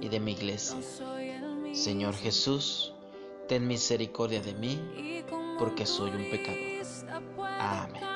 y de mi iglesia. Señor Jesús, ten misericordia de mí, porque soy un pecador. Amén.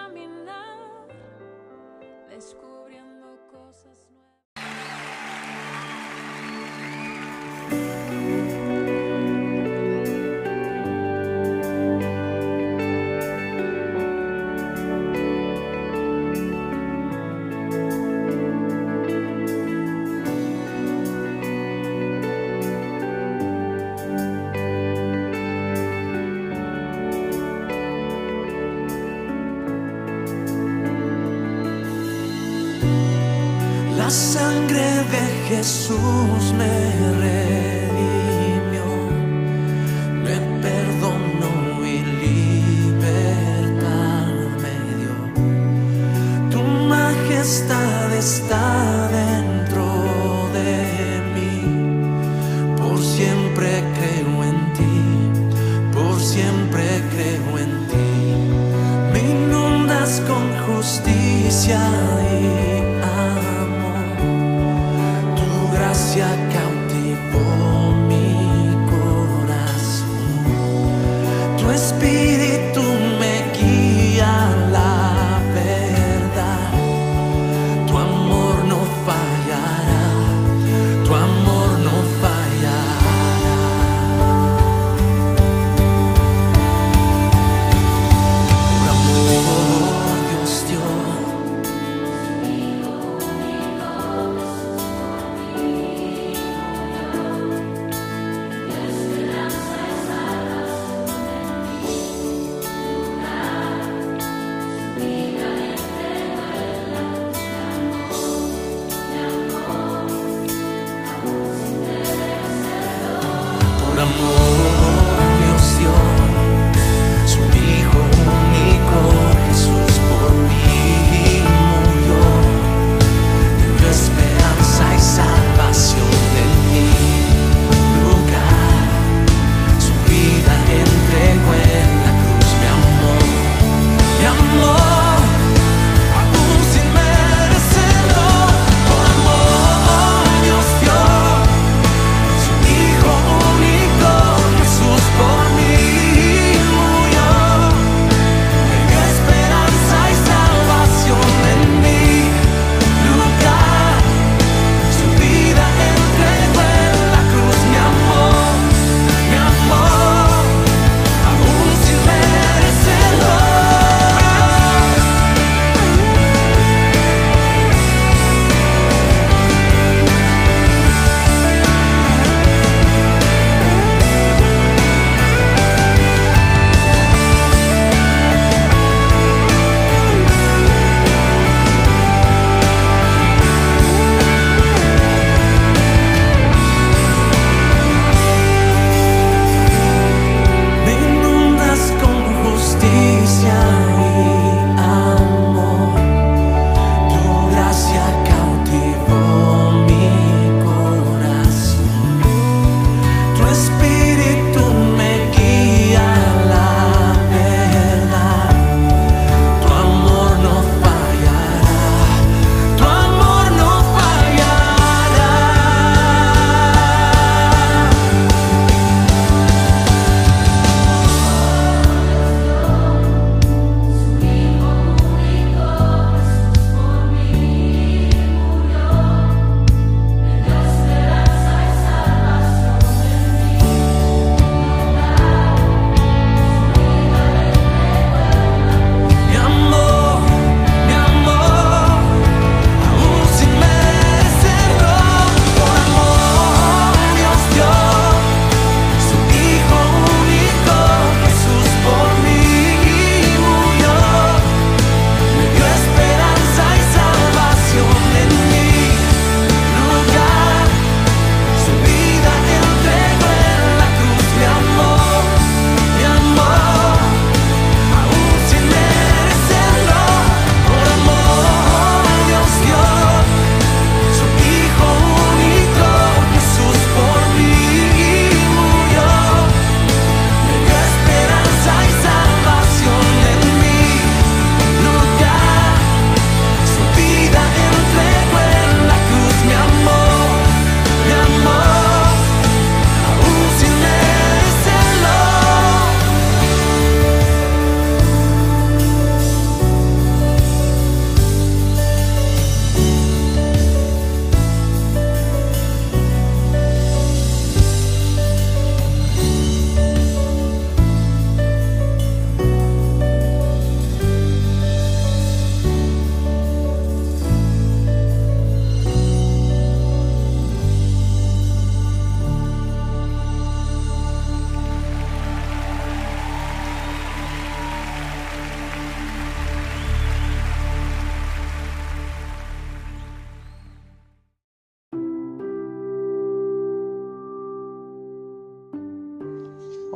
Sangre de Jesús me redimió, amor.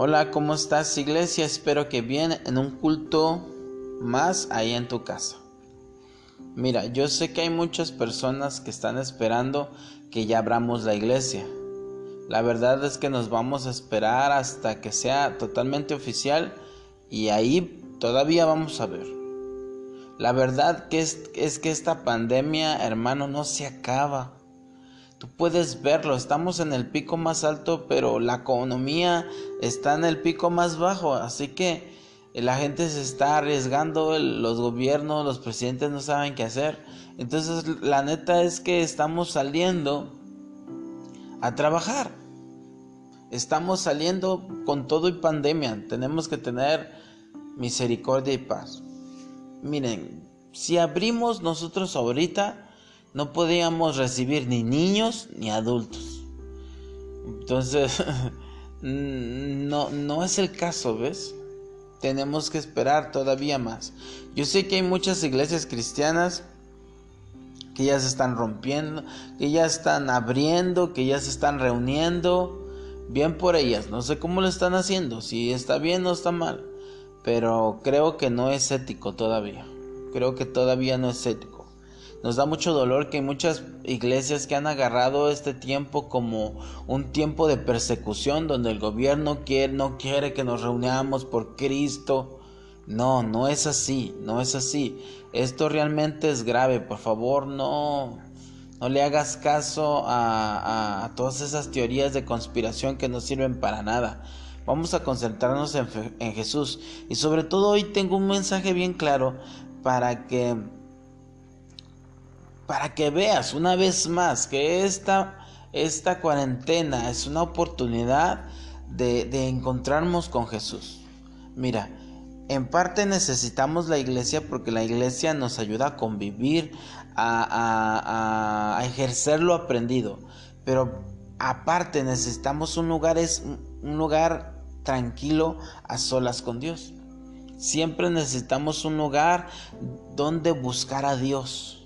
Hola, ¿cómo estás iglesia? Espero que bien en un culto más ahí en tu casa. Mira, yo sé que hay muchas personas que están esperando que ya abramos la iglesia. La verdad es que nos vamos a esperar hasta que sea totalmente oficial y ahí todavía vamos a ver. La verdad que es, es que esta pandemia, hermano, no se acaba. Tú puedes verlo, estamos en el pico más alto, pero la economía está en el pico más bajo, así que la gente se está arriesgando, los gobiernos, los presidentes no saben qué hacer. Entonces, la neta es que estamos saliendo a trabajar. Estamos saliendo con todo y pandemia. Tenemos que tener misericordia y paz. Miren, si abrimos nosotros ahorita, no podíamos recibir ni niños ni adultos. Entonces, no, no es el caso, ¿ves? Tenemos que esperar todavía más. Yo sé que hay muchas iglesias cristianas que ya se están rompiendo, que ya están abriendo, que ya se están reuniendo. Bien por ellas, no sé cómo lo están haciendo, si está bien o está mal, pero creo que no es ético todavía. Creo que todavía no es ético. Nos da mucho dolor que hay muchas iglesias que han agarrado este tiempo como un tiempo de persecución donde el gobierno quiere, no quiere que nos reunamos por Cristo. No, no es así, no es así. Esto realmente es grave, por favor, no, no le hagas caso a, todas esas teorías de conspiración que no sirven para nada. Vamos a concentrarnos en, en Jesús. Y sobre todo hoy tengo un mensaje bien claro para que para que veas una vez más que esta, esta cuarentena es una oportunidad de, encontrarnos con Jesús. Mira, en parte necesitamos la iglesia porque la iglesia nos ayuda a convivir, a, a, ejercer lo aprendido. Pero aparte necesitamos un lugar, es un lugar tranquilo a solas con Dios. Siempre necesitamos un lugar donde buscar a Dios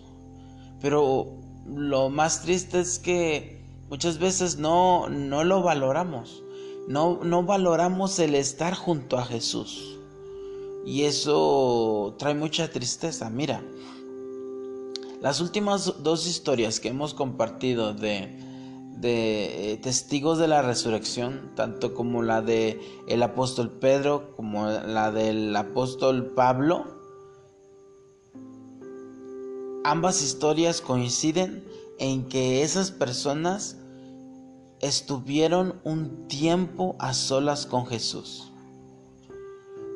pero lo más triste es que muchas veces no, no lo valoramos. No, no valoramos el estar junto a Jesús. Y eso trae mucha tristeza. Mira, las últimas dos historias que hemos compartido de, de eh, testigos de la resurrección, tanto como la de el apóstol Pedro como la del apóstol Pablo, Ambas historias coinciden en que esas personas estuvieron un tiempo a solas con Jesús.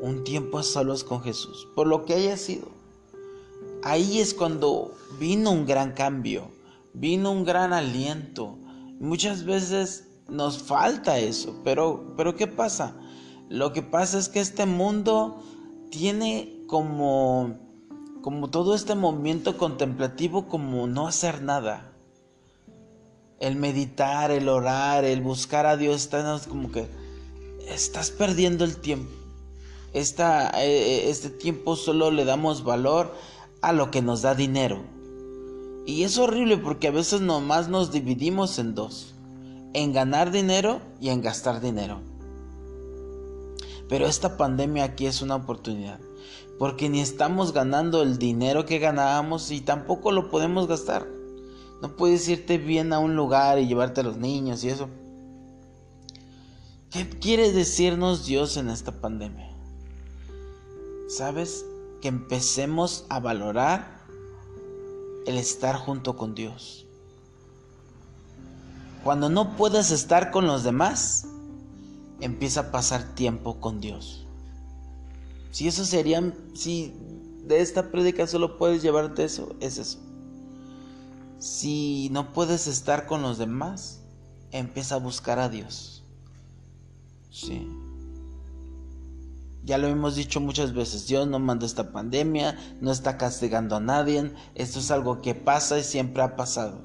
Un tiempo a solas con Jesús, por lo que haya sido. Ahí es cuando vino un gran cambio, vino un gran aliento. Muchas veces nos falta eso, pero, pero ¿qué pasa? Lo que pasa es que este mundo tiene como como todo este movimiento contemplativo como no hacer nada. El meditar, el orar, el buscar a Dios, estás como que estás perdiendo el tiempo. Esta, eh, este tiempo solo le damos valor a lo que nos da dinero. Y es horrible porque a veces nomás nos dividimos en dos. En ganar dinero y en gastar dinero. Pero esta pandemia aquí es una oportunidad porque ni estamos ganando el dinero que ganábamos y tampoco lo podemos gastar. No puedes irte bien a un lugar y llevarte a los niños y eso. ¿Qué quiere decirnos Dios en esta pandemia? ¿Sabes? Que empecemos a valorar el estar junto con Dios. Cuando no puedes estar con los demás, empieza a pasar tiempo con Dios. Si eso sería, si de esta prédica solo puedes llevarte eso, es eso. Si no puedes estar con los demás, empieza a buscar a Dios. Sí. Ya lo hemos dicho muchas veces, Dios no manda esta pandemia, no está castigando a nadie, esto es algo que pasa y siempre ha pasado.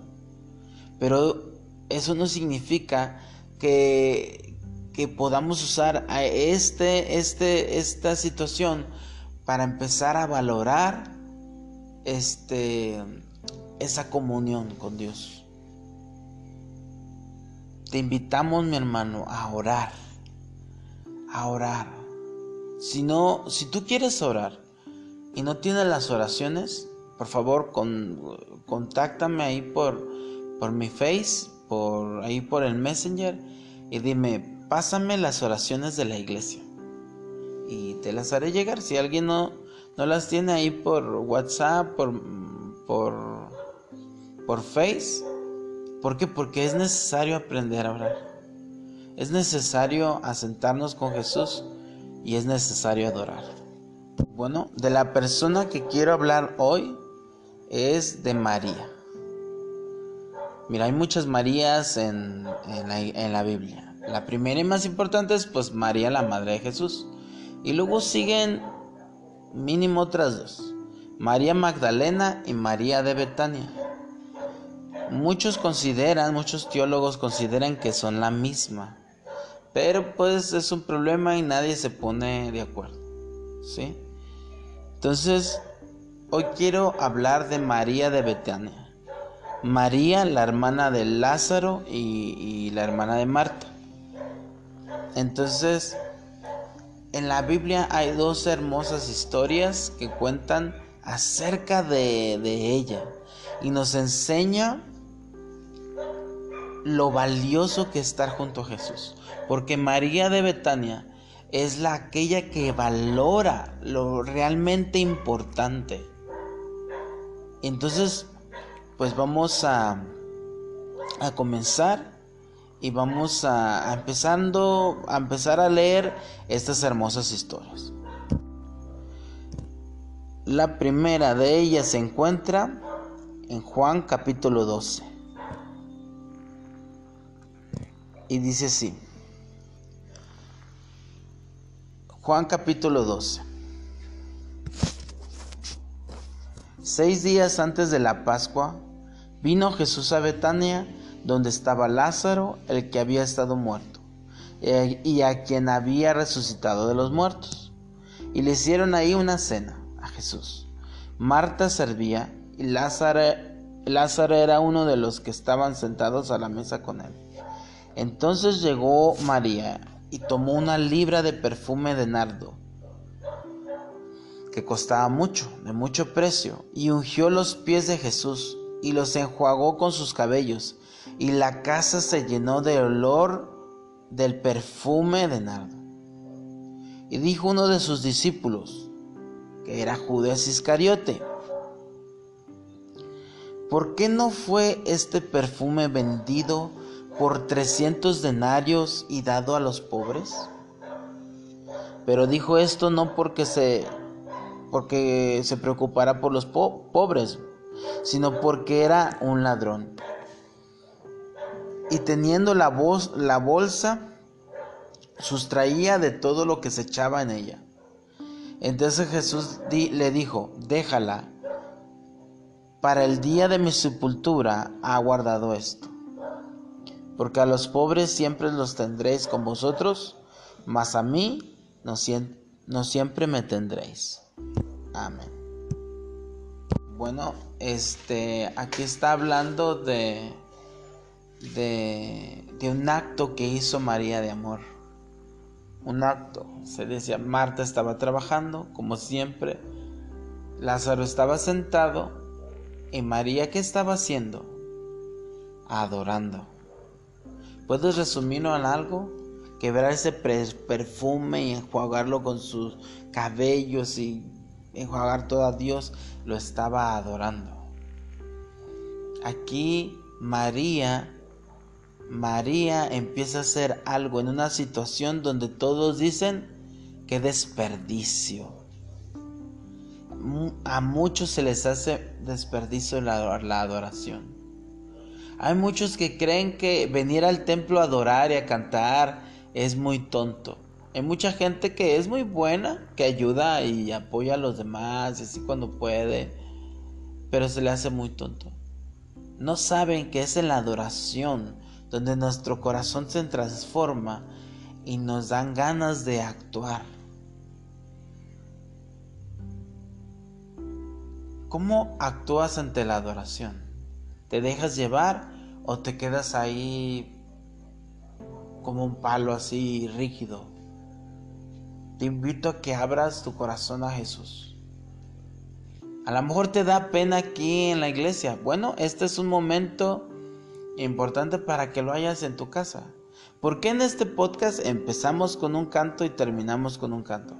Pero eso no significa que, que podamos usar este, este, esta situación para empezar a valorar este, esa comunión con Dios. Te invitamos, mi hermano, a orar, a orar. Si no, si tú quieres orar y no tienes las oraciones, por favor, contáctame ahí por, por mi face, por ahí por el Messenger y dime, pásame las oraciones de la iglesia. Y te las haré llegar. Si alguien no, no las tiene ahí por WhatsApp, por, por, por Face. ¿Por qué? Porque es necesario aprender a orar. Es necesario asentarnos con Jesús y es necesario adorar. Bueno, de la persona que quiero hablar hoy es de María. Mira, hay muchas Marías en, en, la, Biblia. La primera y más importante es pues María, la Madre de Jesús. Y luego siguen mínimo otras dos. María Magdalena y María de Betania. Muchos consideran, muchos teólogos consideran que son la misma. Pero pues es un problema y nadie se pone de acuerdo. ¿Sí? Entonces, hoy quiero hablar de María de Betania. María, la hermana de Lázaro y, la hermana de Marta. Entonces, en la Biblia hay dos hermosas historias que cuentan acerca de, de ella y nos enseña lo valioso que es estar junto a Jesús. Porque María de Betania es la aquella que valora lo realmente importante. Entonces, pues vamos a, a comenzar y vamos a, empezando a empezar a leer estas hermosas historias. La primera de ellas se encuentra en Juan capítulo 12. Y dice así. Juan capítulo 12. Seis días antes de la Pascua, vino Jesús a Betania, donde estaba Lázaro, el que había estado muerto, y a quien había resucitado de los muertos. Y le hicieron ahí una cena a Jesús. Marta servía y Lázaro, Lázaro era uno de los que estaban sentados a la mesa con él. Entonces llegó María y tomó una libra de perfume de nardo, que costaba mucho, de mucho precio, y ungió los pies de Jesús y los enjuagó con sus cabellos, y la casa se llenó de olor del perfume de nardo. Y dijo uno de sus discípulos, que era Judas Iscariote, ¿por qué no fue este perfume vendido por trescientos denarios y dado a los pobres? Pero dijo esto no porque se porque se preocupara por los pobres, sino porque era un ladrón. Y teniendo la, voz, la bolsa, sustraía de todo lo que se echaba en ella. Entonces Jesús le dijo, déjala, para el día de mi sepultura ha guardado esto. Porque a los pobres siempre los tendréis con vosotros, mas a mí no, no siempre me tendréis. Amén. Bueno, este, aquí está hablando de, de, un acto que hizo María de amor. Un acto. Se decía, Marta estaba trabajando, como siempre. Lázaro estaba sentado. ¿Y María qué estaba haciendo? Adorando. ¿Puedes resumirlo en algo? Quebrar ese perfume y enjuagarlo con sus cabellos y enjuagar todo a Dios, lo estaba adorando. Aquí María, María empieza a hacer algo en una situación donde todos dicen que desperdicio. A muchos se les hace desperdicio la, adoración. Hay muchos que creen que venir al templo a adorar y a cantar es muy tonto. Hay mucha gente que es muy buena, que ayuda y apoya a los demás, así cuando puede, pero se le hace muy tonto. No saben que es en la adoración donde nuestro corazón se transforma y nos dan ganas de actuar. ¿Cómo actúas ante la adoración? ¿Te dejas llevar o te quedas ahí como un palo así rígido? te invito a que abras tu corazón a Jesús. A lo mejor te da pena aquí en la iglesia. Bueno, este es un momento importante para que lo hayas en tu casa. ¿Por qué en este podcast empezamos con un canto y terminamos con un canto?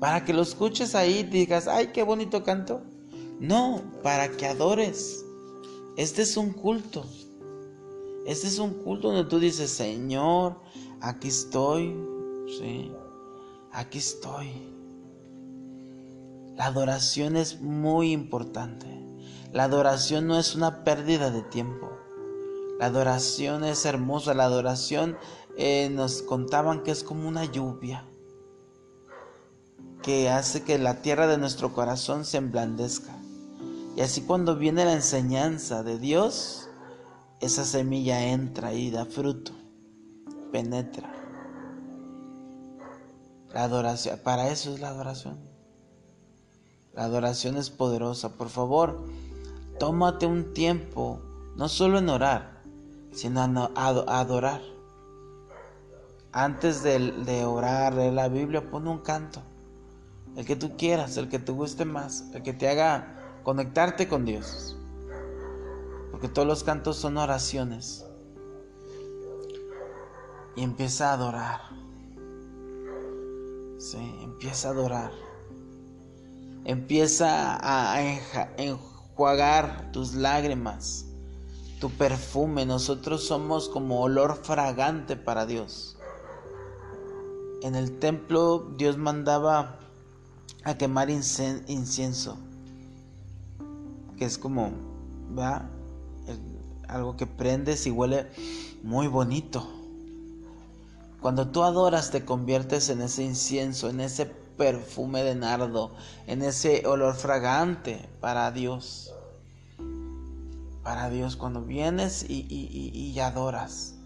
Para que lo escuches ahí y digas, ay, qué bonito canto. No, para que adores. Este es un culto. Este es un culto donde tú dices, Señor, aquí estoy. Sí, aquí estoy. La adoración es muy importante. La adoración no es una pérdida de tiempo. La adoración es hermosa. La adoración eh, nos contaban que es como una lluvia que hace que la tierra de nuestro corazón se emblandezca. Y así cuando viene la enseñanza de Dios, esa semilla entra y da fruto, penetra. La adoración, para eso es la adoración. La adoración es poderosa. Por favor, tómate un tiempo, no solo en orar, sino a adorar. Antes de, orar, leer la Biblia, pon un canto. El que tú quieras, el que te guste más, el que te haga conectarte con Dios. Porque todos los cantos son oraciones. Y empieza a adorar. Sí, empieza a adorar. Empieza a enjuagar tus lágrimas, tu perfume. Nosotros somos como olor fragante para Dios. En el templo Dios mandaba a quemar incienso, que es como, ¿va? algo que prendes y huele muy bonito. Cuando tú adoras te conviertes en ese incienso, en ese perfume de nardo, en ese olor fragante para Dios. Para Dios, cuando vienes y, y adoras.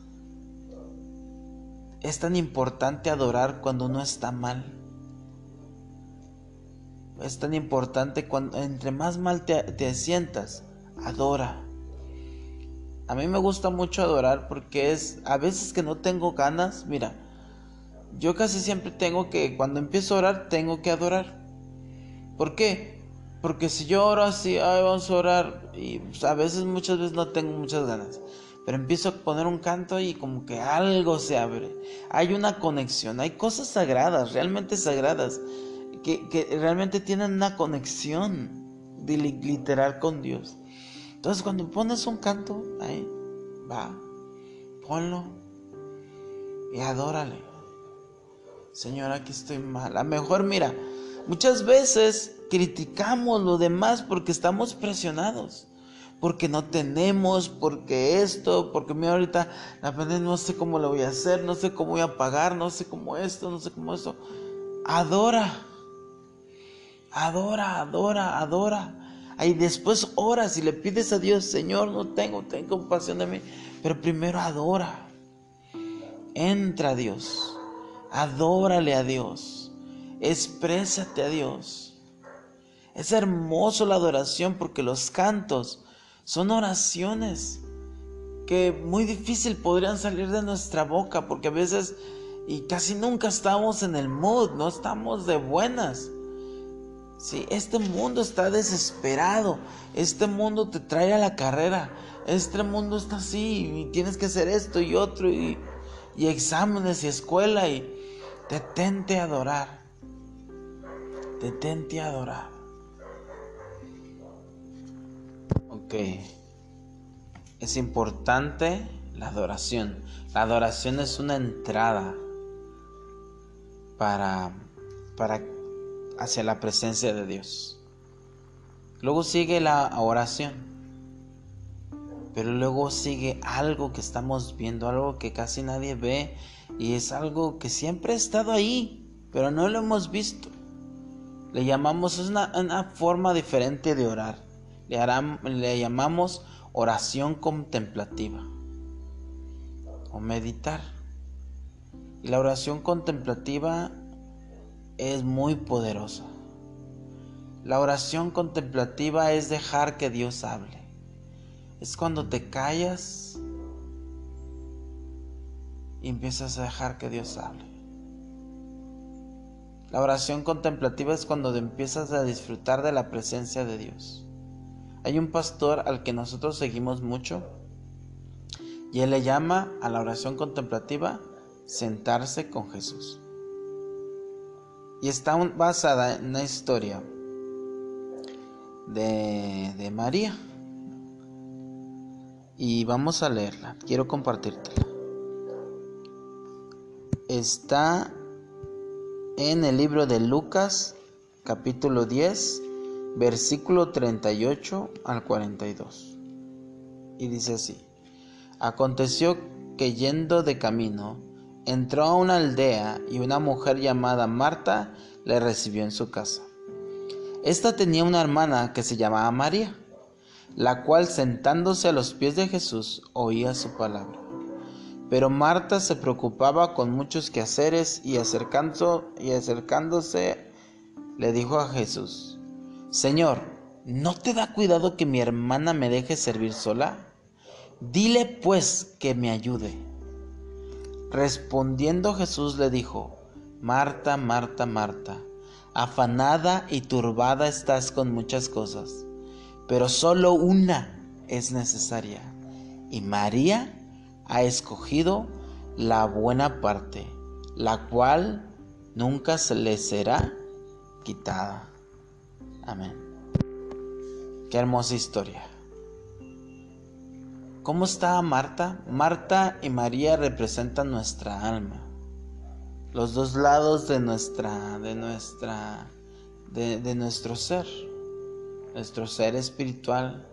Es tan importante adorar cuando uno está mal. Es tan importante cuando entre más mal te, te sientas, adora. A mí me gusta mucho adorar porque es a veces que no tengo ganas, mira, yo casi siempre tengo que cuando empiezo a orar tengo que adorar. ¿Por qué? Porque si yo oro así, ay, vamos a orar y pues, a veces muchas veces no tengo muchas ganas pero empiezo a poner un canto y como que algo se abre. Hay una conexión, hay cosas sagradas, realmente sagradas, que, realmente tienen una conexión literal con Dios. Entonces cuando pones un canto, ahí va, ponlo y adórale. Señor, aquí estoy mal. A lo mejor, mira, muchas veces criticamos lo demás porque estamos presionados porque no tenemos, porque esto, porque mira ahorita la pandemia no sé cómo lo voy a hacer, no sé cómo voy a pagar, no sé cómo esto, no sé cómo esto. Adora, adora, adora, adora. Y después oras y le pides a Dios, Señor, no tengo, ten compasión de mí. Pero primero adora. Entra a Dios. Adórale a Dios. Exprésate a Dios. Es hermoso la adoración porque los cantos son oraciones que muy difícil podrían salir de nuestra boca porque a veces y casi nunca estamos en el mood, no estamos de buenas. Sí, este mundo está desesperado, este mundo te trae a la carrera, este mundo está así y tienes que hacer esto y otro y, exámenes y escuela y detente a adorar, detente a adorar. Es importante la adoración. La adoración es una entrada para, para hacia la presencia de Dios. Luego sigue la oración. Pero luego sigue algo que estamos viendo, algo que casi nadie ve y es algo que siempre ha estado ahí, pero no lo hemos visto. Le llamamos, una, una forma diferente de orar le, llamamos oración contemplativa o meditar. Y la oración contemplativa es muy poderosa. La oración contemplativa es dejar que Dios hable. Es cuando te callas y empiezas a dejar que Dios hable. La oración contemplativa es cuando empiezas a disfrutar de la presencia de Dios. Hay un pastor al que nosotros seguimos mucho y él le llama a la oración contemplativa sentarse con Jesús. Y está basada en una historia de, de María. Y vamos a leerla, quiero compartírtela. Está en el libro de Lucas, capítulo 10, versículo 38 al 42. Y dice así, aconteció que yendo de camino, entró a una aldea y una mujer llamada Marta le recibió en su casa. Esta tenía una hermana que se llamaba María, la cual sentándose a los pies de Jesús oía su palabra. Pero Marta se preocupaba con muchos quehaceres y, y acercándose le dijo a Jesús, Señor, ¿no te da cuidado que mi hermana me deje servir sola? Dile pues que me ayude. Respondiendo Jesús le dijo, Marta, Marta, Marta, afanada y turbada estás con muchas cosas, pero solo una es necesaria, y María ha escogido la buena parte, la cual nunca se le será quitada. Amén. Qué hermosa historia. ¿Cómo estaba Marta? Marta y María representan nuestra alma. Los dos lados de nuestra, de nuestra, de, nuestro ser. Nuestro ser espiritual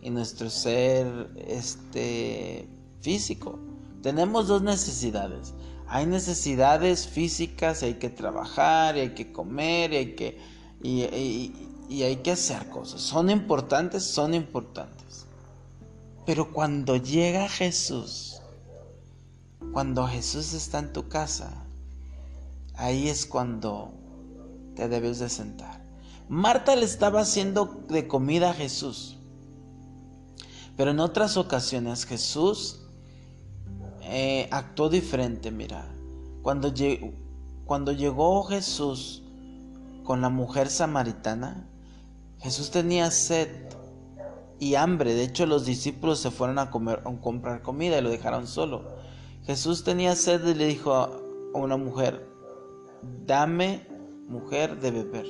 y nuestro ser este, físico. Tenemos dos necesidades. Hay necesidades físicas, hay que trabajar, hay que comer, hay que, y hay que hacer cosas. ¿Son importantes? Son importantes. Pero cuando llega Jesús, cuando Jesús está en tu casa, ahí es cuando te debes de sentar. Marta le estaba haciendo de comida a Jesús. Pero en otras ocasiones Jesús eh, actuó diferente, mira. Cuando, cuando llegó Jesús con la mujer samaritana, Jesús tenía sed y hambre. De hecho, los discípulos se fueron a, comer, a comprar comida y lo dejaron solo. Jesús tenía sed y le dijo a una mujer, dame mujer de beber.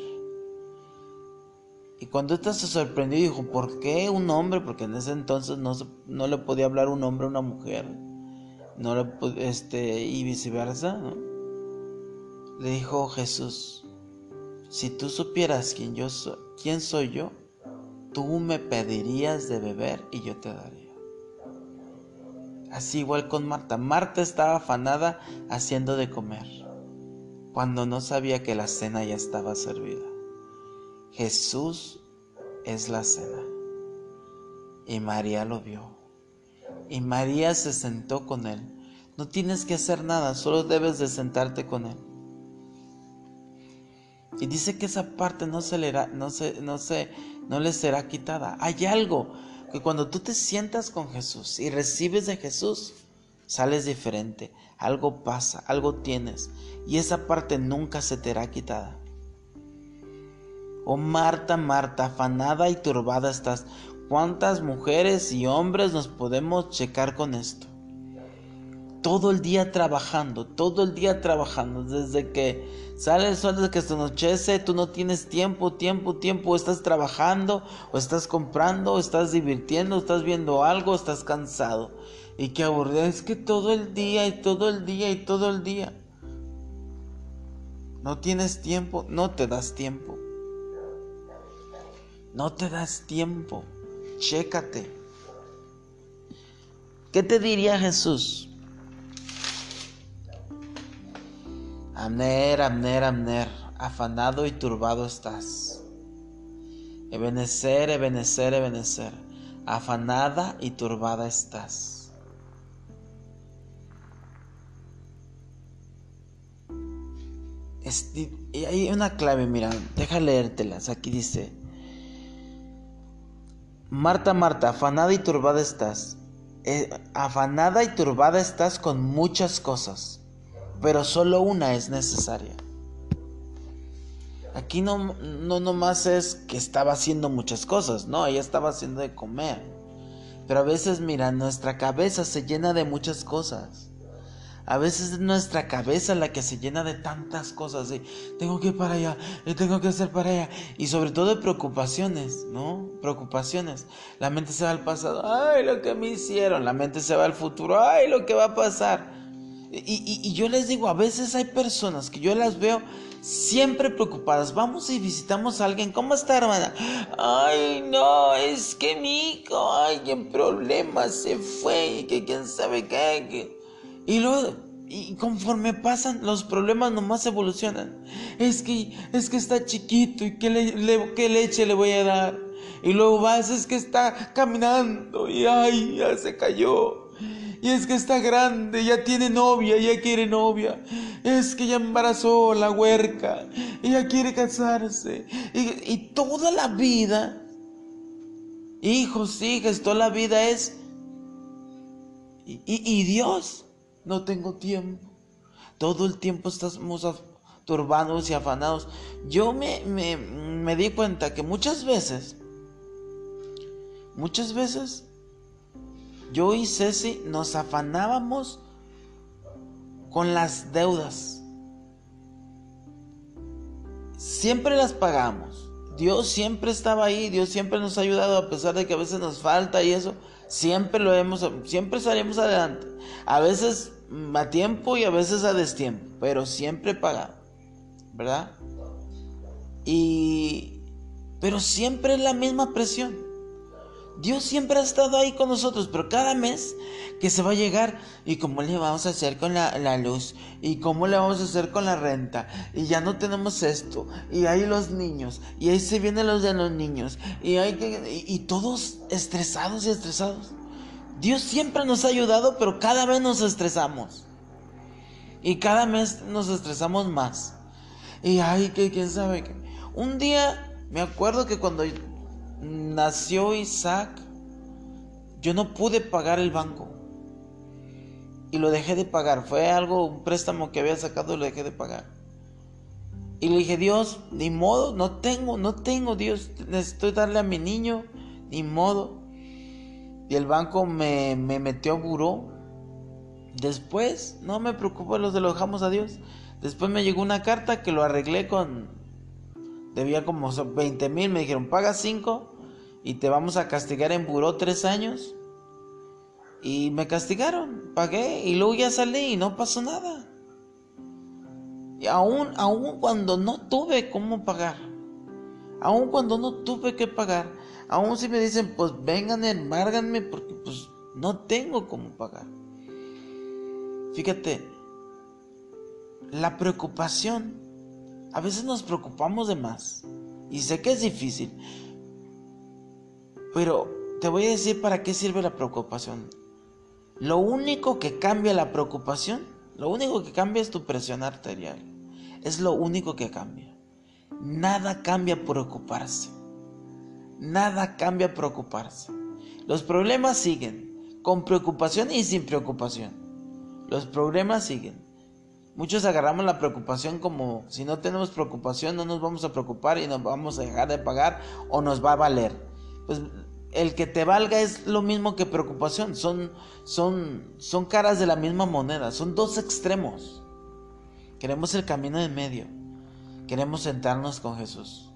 Y cuando ésta se sorprendió dijo, ¿por qué un hombre? Porque en ese entonces no, no le podía hablar un hombre a una mujer. No le, este, y viceversa. Le dijo Jesús, si tú supieras quién, yo quién soy yo, tú me pedirías de beber y yo te daría. Así igual con Marta. Marta estaba afanada haciendo de comer, cuando no sabía que la cena ya estaba servida. Jesús es la cena. Y María lo vio. Y María se sentó con él. No tienes que hacer nada, solo debes de sentarte con él. Y dice que esa parte no se le, no se, no se, no le será quitada. Hay algo que cuando tú te sientas con Jesús y recibes de Jesús, sales diferente. Algo pasa, algo tienes. Y esa parte nunca se te hará quitada. Oh Marta, Marta, afanada y turbada estás. ¿Cuántas mujeres y hombres nos podemos checar con esto? Todo el día trabajando, todo el día trabajando, desde que sale el sol, desde que se anochece, tú no tienes tiempo, tiempo, tiempo, estás trabajando, o estás comprando, o estás divirtiendo, o estás viendo algo, estás cansado. Y qué aburrido, es que todo el día y todo el día y todo el día. No tienes tiempo, no te das tiempo. No te das tiempo. Chécate. ¿Qué te diría Jesús? Amner, Amner, Amner, afanado y turbado estás. Ebenecer, Ebenecer, Ebenecer, afanada y turbada estás. y hay una clave, mira, deja leértelas. Aquí dice: Marta, Marta, afanada y turbada estás. Eh, afanada y turbada estás con muchas cosas pero solo una es necesaria. aquí no, no nomás es que estaba haciendo muchas cosas, no, ella estaba haciendo de comer. Pero a veces, mira, nuestra cabeza se llena de muchas cosas. A veces es nuestra cabeza la que se llena de tantas cosas. Y tengo que ir para allá, y tengo que hacer para allá. Y sobre todo de preocupaciones, ¿no? Preocupaciones. La mente se va al pasado, ay, lo que me hicieron. La mente se va al futuro, ay, lo que va a pasar. Y, y yo les digo, a veces hay personas que yo las veo siempre preocupadas. Vamos y visitamos a alguien. ¿Cómo está, hermana? Ay, no, es que mi hijo, ay, en problemas se fue y que quién sabe qué. Y luego, y conforme pasan, los problemas nomás evolucionan. Es que, es que está chiquito y qué, qué leche le voy a dar. Y luego vas, es que está caminando y ay, ya se cayó. Y es que está grande, ya tiene novia, ya quiere novia. Es que ya embarazó la huerca, ella quiere casarse. Y, y toda la vida, hijos, hijas, toda la vida es... Y, y, Dios, no tengo tiempo. Todo el tiempo estamos turbados y afanados. Yo me, me, me di cuenta que muchas veces, muchas veces yo y Ceci nos afanábamos con las deudas. Siempre las pagamos. Dios siempre estaba ahí, Dios siempre nos ha ayudado a pesar de que a veces nos falta y eso, siempre lo hemos, siempre salimos adelante. A veces a tiempo y a veces a destiempo, pero siempre pagado, ¿verdad? Y pero siempre es la misma presión. Dios siempre ha estado ahí con nosotros, pero cada mes que se va a llegar, ¿y cómo le vamos a hacer con la, luz? ¿Y cómo le vamos a hacer con la renta? Y ya no tenemos esto, y hay los niños, y ahí se vienen los de los niños, y, hay que, y, todos estresados y estresados. Dios siempre nos ha ayudado, pero cada vez nos estresamos. Y cada mes nos estresamos más. Y ay, que quién sabe. Un día me acuerdo que cuando nació Isaac, yo no pude pagar el banco. Y lo dejé de pagar. Fue algo, un préstamo que había sacado lo dejé de pagar. Y le dije, Dios, ni modo, no tengo, no tengo, Dios, necesito darle a mi niño, ni modo. Y el banco me, me metió a buró. Después, no me preocupo, los dejamos a Dios. Después me llegó una carta que lo arreglé con... Debía como 20 mil, me dijeron, paga 5 y te vamos a castigar en buró tres años. Y me castigaron, pagué y luego ya salí y no pasó nada. Y aún, aún cuando no tuve cómo pagar, aún cuando no tuve que pagar, aún si me dicen, pues vengan, emárganme porque pues no tengo cómo pagar. Fíjate, la preocupación, a veces nos preocupamos de más. Y sé que es difícil, pero te voy a decir para qué sirve la preocupación. Lo único que cambia la preocupación, lo único que cambia es tu presión arterial. Es lo único que cambia. Nada cambia preocuparse. Nada cambia preocuparse. Los problemas siguen, con preocupación y sin preocupación. Los problemas siguen. Muchos agarramos la preocupación como si no tenemos preocupación no nos vamos a preocupar y nos vamos a dejar de pagar o nos va a valer pues el que te valga es lo mismo que preocupación. Son, son, son caras de la misma moneda. Son dos extremos. Queremos el camino en medio. Queremos sentarnos con Jesús.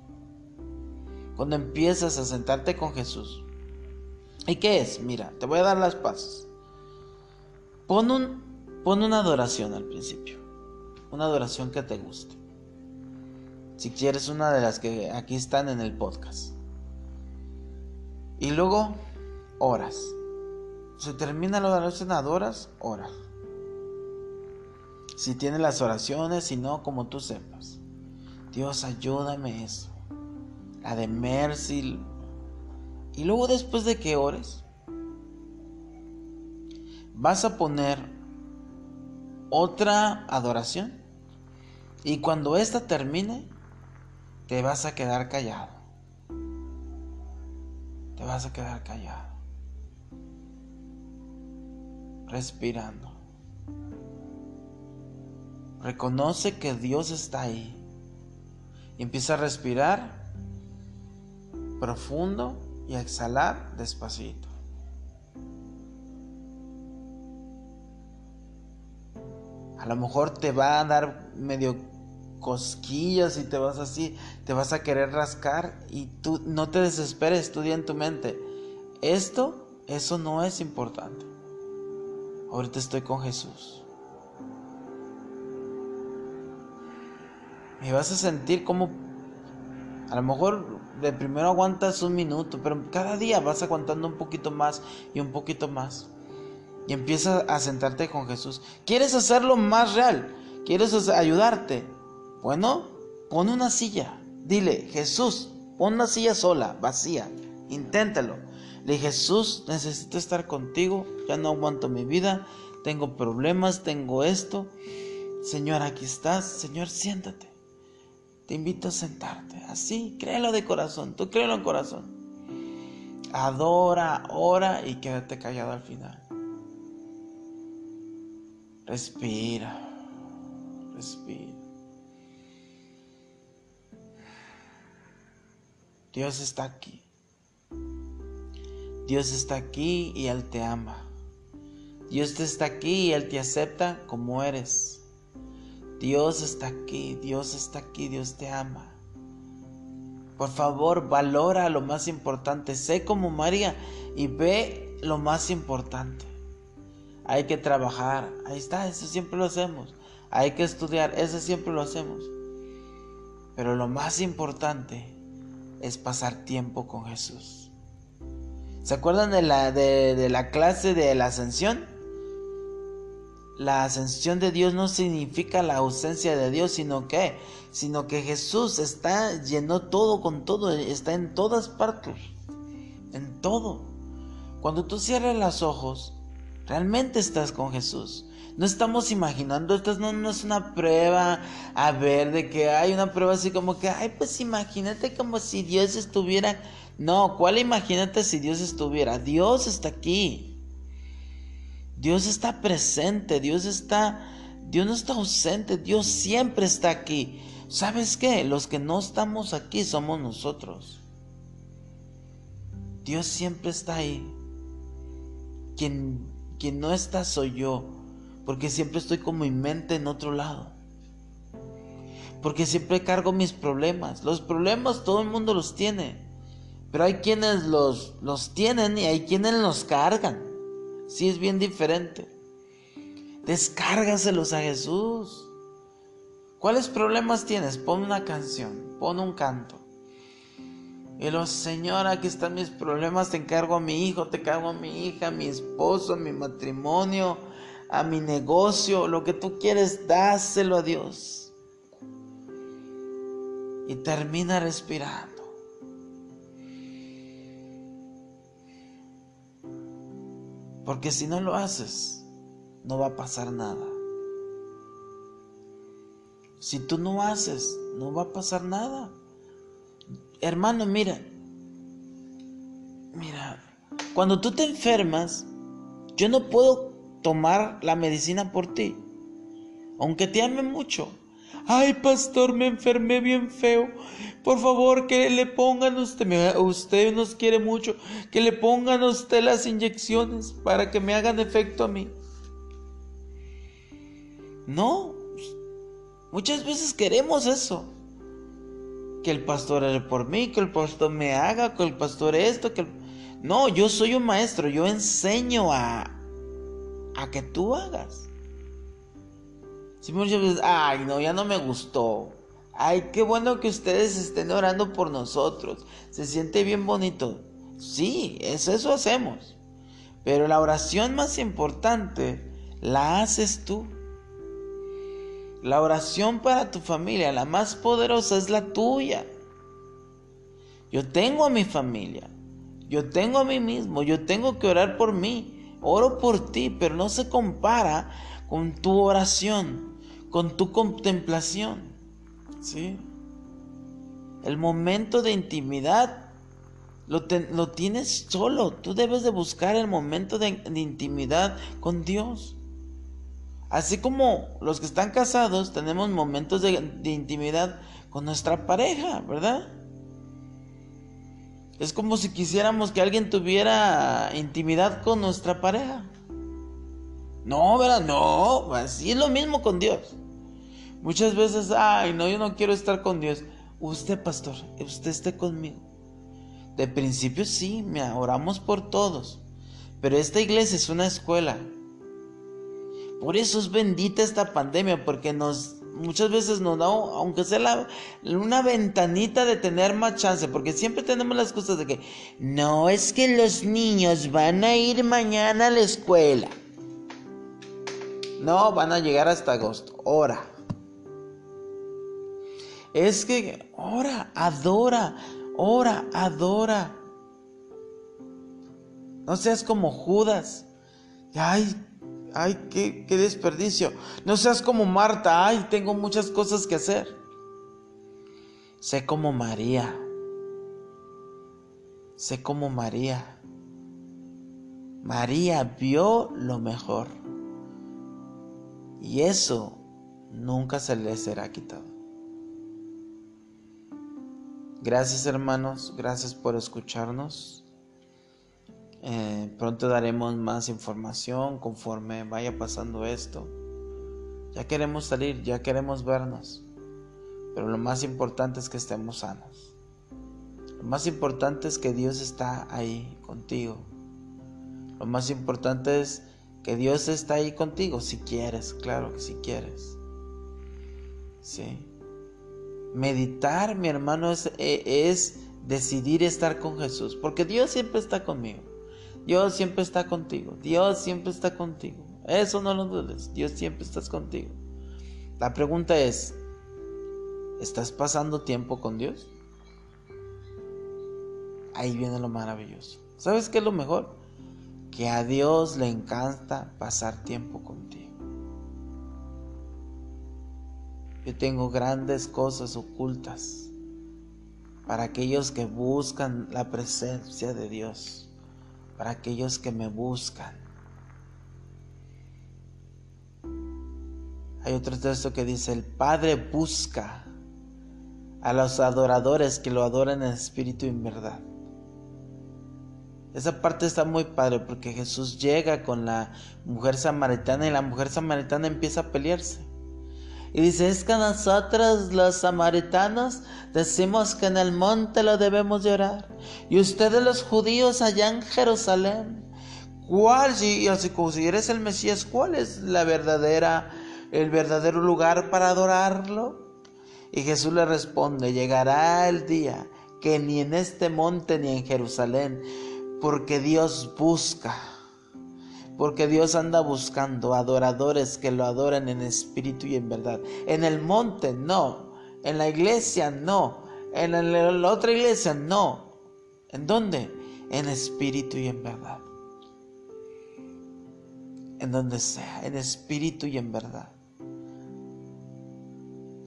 Cuando empiezas a sentarte con Jesús. ¿Y qué es? Mira, te voy a dar las pasos. Pon, un, pon una adoración al principio. Una adoración que te guste. Si quieres una de las que aquí están en el podcast. Y luego oras. Se termina la oración, adoras, oras. Si tienes las oraciones, si no, como tú sepas. Dios, ayúdame eso. La de Mercy. Y luego después de que ores, vas a poner otra adoración. Y cuando esta termine, te vas a quedar callado te vas a quedar callado, respirando. Reconoce que Dios está ahí Y empieza a respirar profundo y a exhalar despacito. A lo mejor te va a dar medio cosquillas y te vas así, te vas a querer rascar y tú no te desesperes, estudia en tu mente. Esto, eso no es importante. Ahorita estoy con Jesús. Y vas a sentir como a lo mejor de primero aguantas un minuto, pero cada día vas aguantando un poquito más y un poquito más. Y empiezas a sentarte con Jesús. ¿Quieres hacerlo más real? ¿Quieres ayudarte? Bueno, pon una silla. Dile, Jesús, pon una silla sola, vacía. Inténtalo. Le Jesús, necesito estar contigo. Ya no aguanto mi vida. Tengo problemas, tengo esto. Señor, aquí estás. Señor, siéntate. Te invito a sentarte. Así, créelo de corazón. Tú créelo en corazón. Adora, ora y quédate callado al final. Respira. Respira. Dios está aquí. Dios está aquí y Él te ama. Dios está aquí y Él te acepta como eres. Dios está aquí, Dios está aquí, Dios te ama. Por favor, valora lo más importante. Sé como María y ve lo más importante. Hay que trabajar. Ahí está, eso siempre lo hacemos. Hay que estudiar, eso siempre lo hacemos. Pero lo más importante es pasar tiempo con Jesús. ¿Se acuerdan de la, de, la clase de la ascensión? La ascensión de Dios no significa la ausencia de Dios, sino que, sino que Jesús está llenó todo con todo, está en todas partes, en todo. Cuando tú cierras los ojos, realmente estás con Jesús. No estamos imaginando, esto no, no, es una prueba, a ver, de que hay una prueba así como que, ay, pues imagínate como si Dios estuviera. No, ¿cuál imagínate si Dios estuviera? Dios está aquí. Dios está presente, Dios está, Dios no está ausente, Dios siempre está aquí. ¿Sabes qué? Los que no estamos aquí somos nosotros. Dios siempre está ahí. Quien, quien no está soy yo, porque siempre estoy con mi mente en otro lado. Porque siempre cargo mis problemas. Los problemas todo el mundo los tiene. Pero hay quienes los, los tienen y hay quienes los cargan. Sí es bien diferente. Descárgaselos a Jesús. ¿Cuáles problemas tienes? Pon una canción, pon un canto. Y los Señor, aquí están mis problemas, te encargo a mi hijo, te encargo a mi hija, a mi esposo, a mi matrimonio, a mi negocio, lo que tú quieres, dáselo a Dios. Y termina respirando. Porque si no lo haces, no va a pasar nada. Si tú no haces, no va a pasar nada. Hermano, mira, mira, cuando tú te enfermas, yo no puedo tomar la medicina por ti, aunque te ame mucho. Ay, pastor, me enfermé bien feo. Por favor, que le pongan usted, usted nos quiere mucho, que le pongan usted las inyecciones para que me hagan efecto a mí. No, muchas veces queremos eso. Que el pastor hable por mí, que el pastor me haga, que el pastor esto, que No, yo soy un maestro, yo enseño a, a que tú hagas. Si muchas veces, ay, no, ya no me gustó. Ay, qué bueno que ustedes estén orando por nosotros. Se siente bien bonito. Sí, es eso hacemos. Pero la oración más importante la haces tú. La oración para tu familia, la más poderosa, es la tuya. Yo tengo a mi familia. Yo tengo a mí mismo. Yo tengo que orar por mí. Oro por ti, pero no se compara con tu oración con tu contemplación. ¿Sí? El momento de intimidad lo, lo, tienes solo. Tú debes de buscar el momento de, intimidad con Dios. Así como los que están casados tenemos momentos de, intimidad con nuestra pareja, ¿verdad? Es como si quisiéramos que alguien tuviera intimidad con nuestra pareja. No, ¿verdad? No, así es lo mismo con Dios. Muchas veces, ay, no, yo no quiero estar con Dios. Usted, pastor, usted esté conmigo. De principio sí, me oramos por todos. Pero esta iglesia es una escuela. Por eso es bendita esta pandemia, porque nos muchas veces nos da, aunque sea una ventanita de tener más chance, porque siempre tenemos las cosas de que no es que los niños van a ir mañana a la escuela. No, van a llegar hasta agosto. Ora. Es que ora, adora, ora, adora. No seas como Judas. Ay, ay, qué, desperdicio. No seas como Marta. Ay, tengo muchas cosas que hacer. Sé como María. Sé como María. María vio lo mejor. Y eso nunca se le será quitado. Gracias hermanos, gracias por escucharnos. Eh, pronto daremos más información conforme vaya pasando esto. Ya queremos salir, ya queremos vernos. Pero lo más importante es que estemos sanos. Lo más importante es que Dios está ahí contigo. Lo más importante es que Dios está ahí contigo si quieres, claro que si quieres. Sí. Meditar, mi hermano, es, e, es decidir estar con Jesús, porque Dios siempre está conmigo. Dios siempre está contigo. Dios siempre está contigo. Eso no lo dudes. Dios siempre está contigo. La pregunta es, ¿estás pasando tiempo con Dios? Ahí viene lo maravilloso. ¿Sabes qué es lo mejor? Que a Dios le encanta pasar tiempo contigo. Yo tengo grandes cosas ocultas para aquellos que buscan la presencia de Dios para aquellos que me buscan. Hay otro texto que dice, el Padre busca a los adoradores que lo adoran en espíritu y en verdad. Esa parte está muy padre porque Jesús llega con la mujer samaritana y la mujer samaritana empieza a pelearse. Y dice, es que nosotros los samaritanos decimos que en el monte lo debemos llorar. Y ustedes los judíos allá en Jerusalén. ¿Cuál, si, si eres el Mesías, cuál es la verdadera, el verdadero lugar para adorarlo? Y Jesús le responde, llegará el día que ni en este monte ni en Jerusalén, porque Dios busca porque Dios anda buscando adoradores que lo adoren en espíritu y en verdad. En el monte no, en la iglesia no, en la otra iglesia no. ¿En dónde? En espíritu y en verdad. En donde sea, en espíritu y en verdad.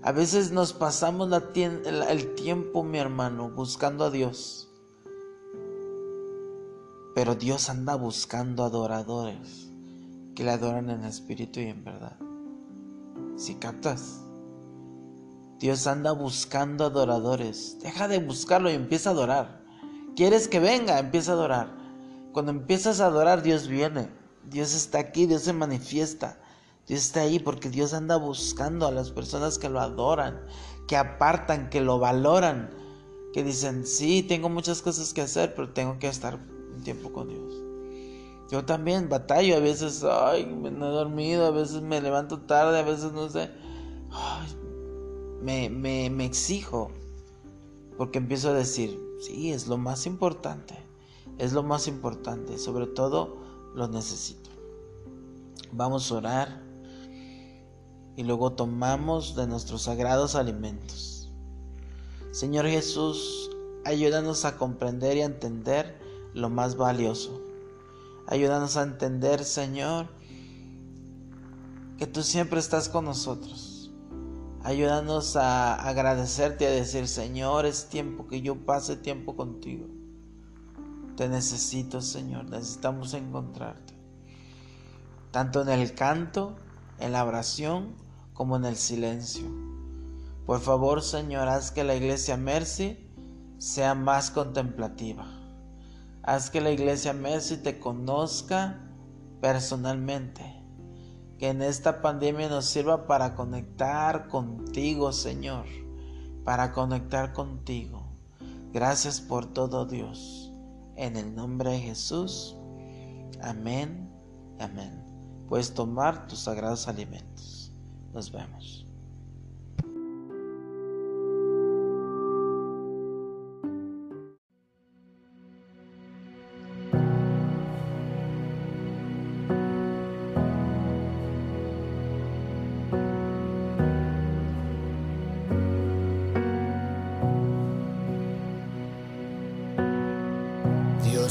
A veces nos pasamos el tiempo, mi hermano, buscando a Dios pero Dios anda buscando adoradores que le adoran en espíritu y en verdad. Si captas, Dios anda buscando adoradores. Deja de buscarlo y empieza a adorar. ¿Quieres que venga? Empieza a adorar. Cuando empiezas a adorar, Dios viene. Dios está aquí, Dios se manifiesta. Dios está ahí porque Dios anda buscando a las personas que lo adoran, que apartan, que lo valoran, que dicen, sí, tengo muchas cosas que hacer, pero tengo que estar tiempo con Dios. Yo también batallo, a veces, ay, me he dormido, a veces me levanto tarde, a veces no sé. me, me, me exijo, porque empiezo a decir, sí, es lo más importante, es lo más importante, sobre todo lo necesito. Vamos a orar y luego tomamos de nuestros sagrados alimentos. Señor Jesús, ayúdanos a comprender y a entender lo más valioso. Ayúdanos a entender, Señor, que tú siempre estás con nosotros. Ayúdanos a agradecerte, y a decir, Señor, es tiempo que yo pase tiempo contigo. Te necesito, Señor, necesitamos encontrarte. Tanto en el canto, en la oración, como en el silencio. Por favor, Señor, haz que la iglesia Mercy sea más contemplativa. Haz que la iglesia Mercy te conozca personalmente. Que en esta pandemia nos sirva para conectar contigo, Señor. Para conectar contigo. Gracias por todo, Dios. En el nombre de Jesús. Amén. Amén. Puedes tomar tus sagrados alimentos. Nos vemos.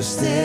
Cause